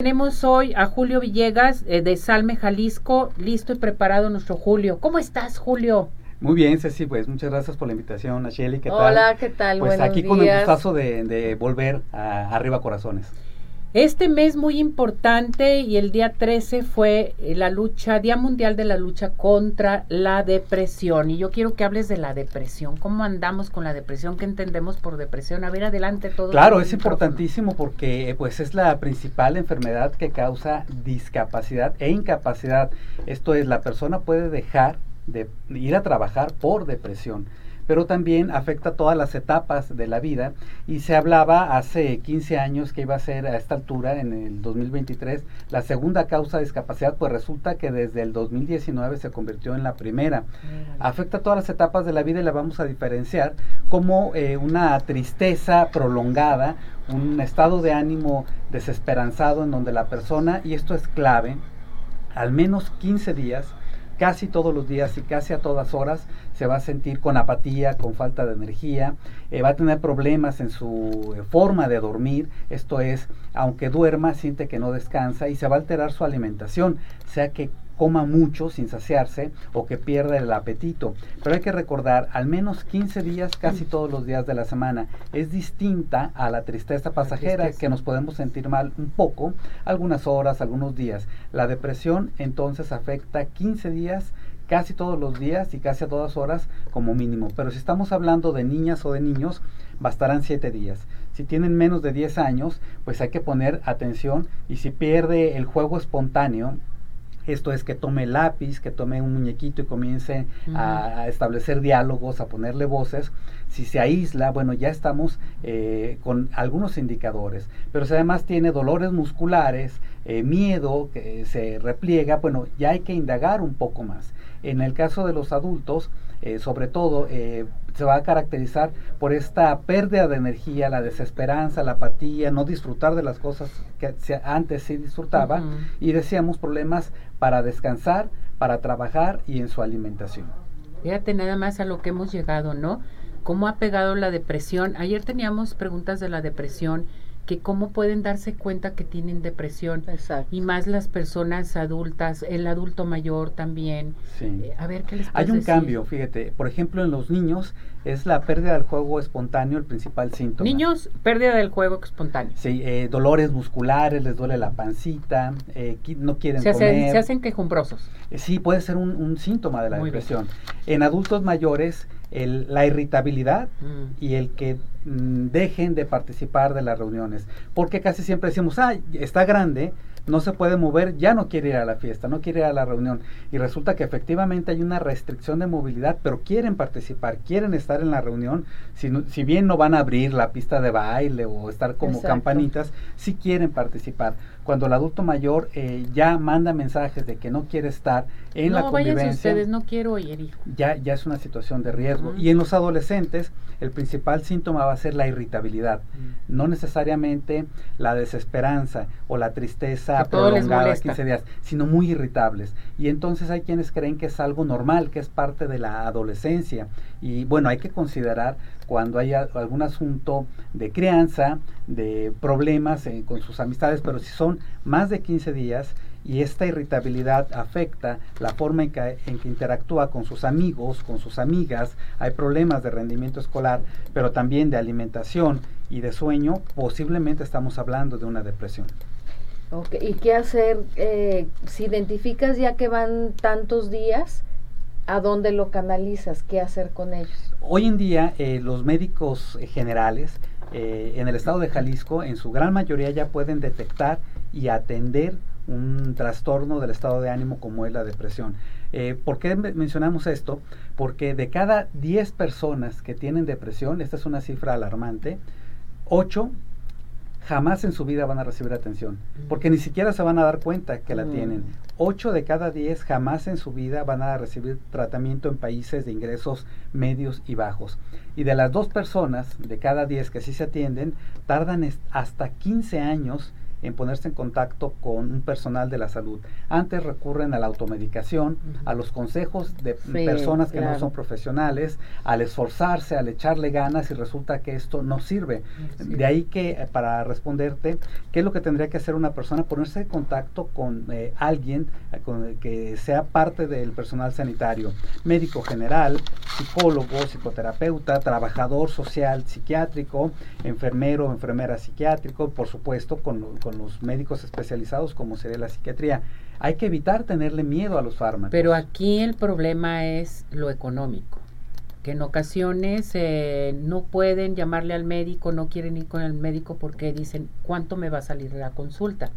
Tenemos hoy a Julio Villegas eh, de Salme, Jalisco, listo y preparado nuestro Julio. ¿Cómo estás, Julio? Muy bien, Ceci, pues muchas gracias por la invitación, a ¿qué tal? Hola, ¿qué tal? Pues aquí con el gustazo de, volver a Arriba Corazones. Este mes muy importante y el día 13 fue eh, la lucha, Día Mundial de la Lucha contra la Depresión. Y yo quiero que hables de la depresión. ¿Cómo andamos con la depresión? ¿Qué entendemos por depresión? A ver, adelante todo. Claro, es importantísimo porque pues es la principal enfermedad que causa discapacidad e incapacidad. Esto es, la persona puede dejar de ir a trabajar por depresión pero también afecta todas las etapas de la vida y se hablaba hace 15 años que iba a ser a esta altura, en el 2023, la segunda causa de discapacidad, pues resulta que desde el 2019 se convirtió en la primera. Afecta todas las etapas de la vida y la vamos a diferenciar como eh, una tristeza prolongada, un estado de ánimo desesperanzado en donde la persona, y esto es clave, al menos 15 días, casi todos los días y casi a todas horas se va a sentir con apatía, con falta de energía, eh, va a tener problemas en su eh, forma de dormir, esto es, aunque duerma, siente que no descansa y se va a alterar su alimentación, sea que coma mucho sin saciarse o que pierda el apetito. Pero hay que recordar, al menos 15 días, casi mm. todos los días de la semana, es distinta a la tristeza pasajera, que nos podemos sentir mal un poco, algunas horas, algunos días. La depresión entonces afecta 15 días casi todos los días y casi a todas horas como mínimo. Pero si estamos hablando de niñas o de niños, bastarán 7 días. Si tienen menos de 10 años, pues hay que poner atención y si pierde el juego espontáneo, esto es que tome lápiz, que tome un muñequito y comience a, establecer diálogos, a ponerle voces. Si se aísla, bueno, ya estamos eh, con algunos indicadores. Pero si además tiene dolores musculares, eh, miedo, que se repliega, bueno, ya hay que indagar un poco más. En el caso de los adultos, eh, sobre todo, eh, se va a caracterizar por esta pérdida de energía, la desesperanza, la apatía, no disfrutar de las cosas que antes sí disfrutaba, y decíamos problemas para descansar, para trabajar y en su alimentación. Fíjate nada más a lo que hemos llegado, ¿no? ¿Cómo ha pegado la depresión? Ayer teníamos preguntas de la depresión que cómo pueden darse cuenta que tienen depresión y más las personas adultas, el adulto mayor también. Eh, a ver qué les Hay un cambio, fíjate, por ejemplo, en los niños es la pérdida del juego espontáneo el principal síntoma. Niños, pérdida del juego espontáneo. Sí, eh, dolores musculares, les duele la pancita, eh, no quieren se comer. Hacen, se hacen quejumbrosos. sí, puede ser un, síntoma de la depresión. En adultos mayores el, la irritabilidad mm. y el que mm, dejen de participar de las reuniones. Porque casi siempre decimos, ah, está grande, no se puede mover, ya no quiere ir a la fiesta, no quiere ir a la reunión. Y resulta que efectivamente hay una restricción de movilidad, pero quieren participar, quieren estar en la reunión, si, si bien no van a abrir la pista de baile o estar como campanitas, sí quieren participar cuando el adulto mayor eh, ya manda mensajes de que no quiere estar en la convivencia. ustedes, no quiero ir, hijo. Ya, ya es una situación de riesgo. Y en los adolescentes, el principal síntoma va a ser la irritabilidad, no necesariamente la desesperanza o la tristeza prolongada 15 días, sino muy irritables. Y entonces hay quienes creen que es algo normal, que es parte de la adolescencia. Y bueno, hay que considerar cuando hay algún asunto de crianza, de problemas eh, con sus amistades, pero si son más de 15 días y esta irritabilidad afecta la forma en que, en que interactúa con sus amigos, con sus amigas, hay problemas de rendimiento escolar, pero también de alimentación y de sueño, posiblemente estamos hablando de una depresión. ¿Y qué hacer eh, si identificas ya que van tantos días? ¿A dónde lo canalizas? ¿Qué hacer con ellos? Hoy en día eh, los médicos eh, eh, en el estado de Jalisco en su gran mayoría ya pueden detectar y atender un trastorno del estado de ánimo como es la depresión. ¿Por qué mencionamos esto? Porque de cada 10 personas que tienen depresión, esta es una cifra alarmante, 8 jamás en su vida van a recibir atención, porque ni siquiera se van a dar cuenta que la mm. tienen. 8 de cada 10 jamás en su vida van a recibir tratamiento en países de ingresos medios y bajos. Y de las dos personas de cada 10 que sí se atienden, tardan hasta 15 años en ponerse en contacto con un personal de la salud. Antes recurren a la automedicación, a los consejos de personas que no son profesionales, al esforzarse, al echarle ganas y resulta que esto no sirve. De ahí que eh, para responderte, ¿qué es lo que tendría que hacer una persona? Ponerse en contacto con eh, alguien eh, con, que sea parte del personal sanitario, médico general, psicólogo, psicoterapeuta, trabajador social, psiquiátrico, enfermero, enfermera psiquiátrico, por supuesto con, con los médicos especializados como sería la psiquiatría. Hay que evitar tenerle miedo a los fármacos. Pero aquí el problema es lo económico que en ocasiones eh, no pueden llamarle al médico, no quieren ir con el médico porque dicen cuánto me va a salir la consulta.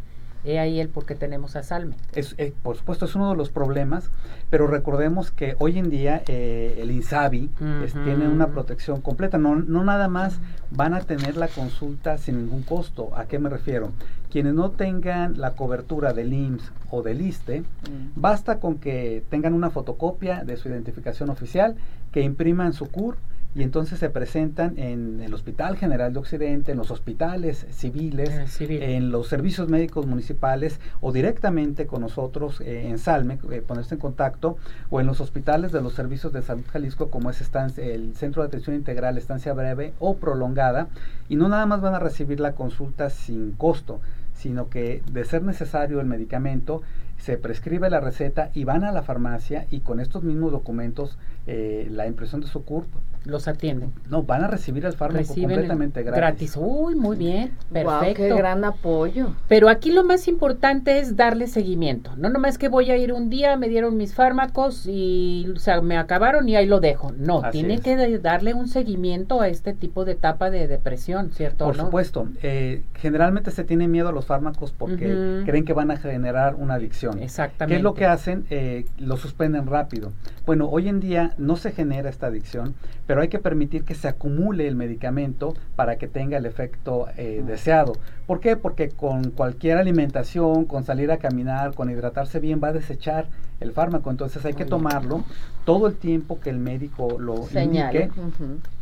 He ahí el por qué tenemos a Salme. Es, eh, por supuesto, es uno de los problemas, pero recordemos que hoy en día eh, el INSABI tiene una protección completa. No, no nada más van a tener la consulta sin ningún costo. ¿A qué me refiero? Quienes no tengan la cobertura del IMSS o del ISTE, mm. basta con que tengan una fotocopia de su identificación oficial, que impriman su CUR y entonces se presentan en el Hospital General de Occidente, en los hospitales civiles, eh, en los servicios médicos municipales o directamente con nosotros eh, en Salme, eh, ponerse en contacto, o en los hospitales de los servicios de salud Jalisco, como es el Centro de Atención Integral, estancia breve o prolongada, y no nada más van a recibir la consulta sin costo, sino que de ser necesario el medicamento, se prescribe la receta y van a la farmacia y con estos mismos documentos, eh, la impresión de su CURP. Los atienden. No, van a recibir el fármaco completamente gratis. Gratis. Uy, muy bien. Perfecto. qué gran apoyo. Pero aquí lo más importante es darle seguimiento. No nomás que voy a ir un día, me dieron mis fármacos y o sea, me acabaron y ahí lo dejo. No, tiene que darle un seguimiento a este tipo de etapa de depresión, ¿cierto? Por supuesto. Eh, generalmente se tiene miedo a los fármacos porque creen que van a generar una adicción. Exactamente. ¿Qué es lo que hacen? Eh, lo suspenden rápido. Bueno, hoy en día no se genera esta adicción, pero hay que permitir que se acumule el medicamento para que tenga el efecto eh, deseado. ¿Por qué? Porque con cualquier alimentación, con salir a caminar, con hidratarse bien, va a desechar el fármaco. Entonces hay que tomarlo todo el tiempo que el médico lo indique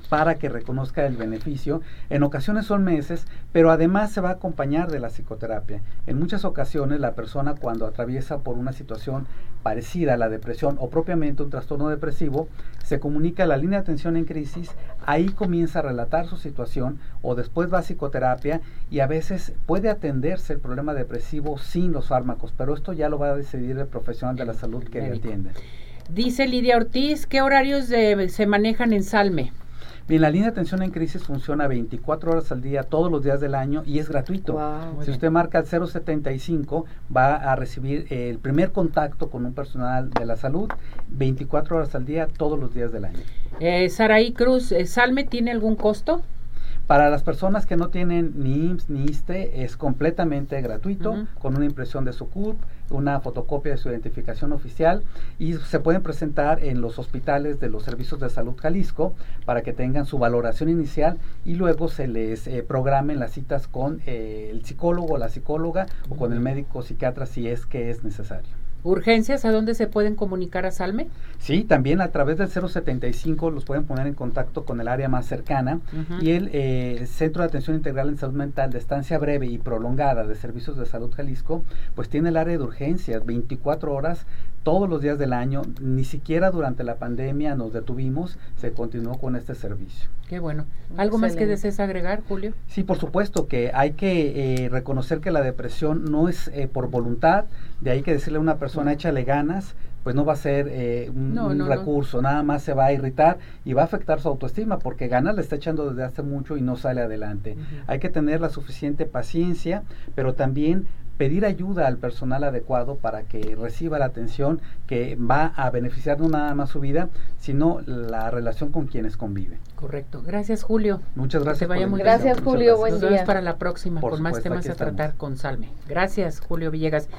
para que reconozca el beneficio. En ocasiones son meses, pero además se va a acompañar de la psicoterapia. En muchas ocasiones la persona cuando atraviesa por una situación parecida a la depresión o propiamente un trastorno depresivo, se comunica a la línea de atención en crisis, ahí comienza a relatar su situación o después va a psicoterapia y a veces puede atenderse el problema depresivo sin los fármacos, pero esto ya lo va a decidir el profesional de la salud que le atiende. Dice Lidia Ortiz, ¿qué horarios se manejan en Salme? Bien, la línea de atención en crisis funciona 24 horas al día, todos los días del año y es gratuito. si usted marca el 075, va a recibir el primer contacto con un personal de la salud 24 horas al día, todos los días del año. Eh, Saraí Cruz, eh, ¿Salme tiene algún costo? Para las personas que no tienen ni IMSS ni ISTE es completamente gratuito, con una impresión de su CURP, una fotocopia de su identificación oficial y se pueden presentar en los hospitales de los servicios de salud Jalisco para que tengan su valoración inicial y luego se les eh, programen las citas con eh, el psicólogo o la psicóloga o con el médico psiquiatra si es que es necesario. ¿Urgencias a dónde se pueden comunicar a Salme? Sí, también a través del 075 los pueden poner en contacto con el área más cercana y el eh, Centro de Atención Integral en Salud Mental de estancia breve y prolongada de Servicios de Salud Jalisco, pues tiene el área de urgencias 24 horas todos los días del año, ni siquiera durante la pandemia nos detuvimos, se continuó con este servicio. Qué bueno. ¿Algo más que desees agregar, Julio? Sí, por supuesto que hay que eh, reconocer que la depresión no es eh, por voluntad, de ahí que decirle a una persona échale ganas, pues no va a ser eh, un, recurso, nada más se va a irritar y va a afectar su autoestima porque ganas le está echando desde hace mucho y no sale adelante. Hay que tener la suficiente paciencia, pero también pedir ayuda al personal adecuado para que reciba la atención que va a beneficiar no nada más su vida, sino la relación con quienes conviven. Correcto. Gracias, Julio. Muchas gracias. vaya muy gracias, Julio. Buen Nos vemos para la próxima con más temas a tratar con Salme. Gracias, Julio Villegas.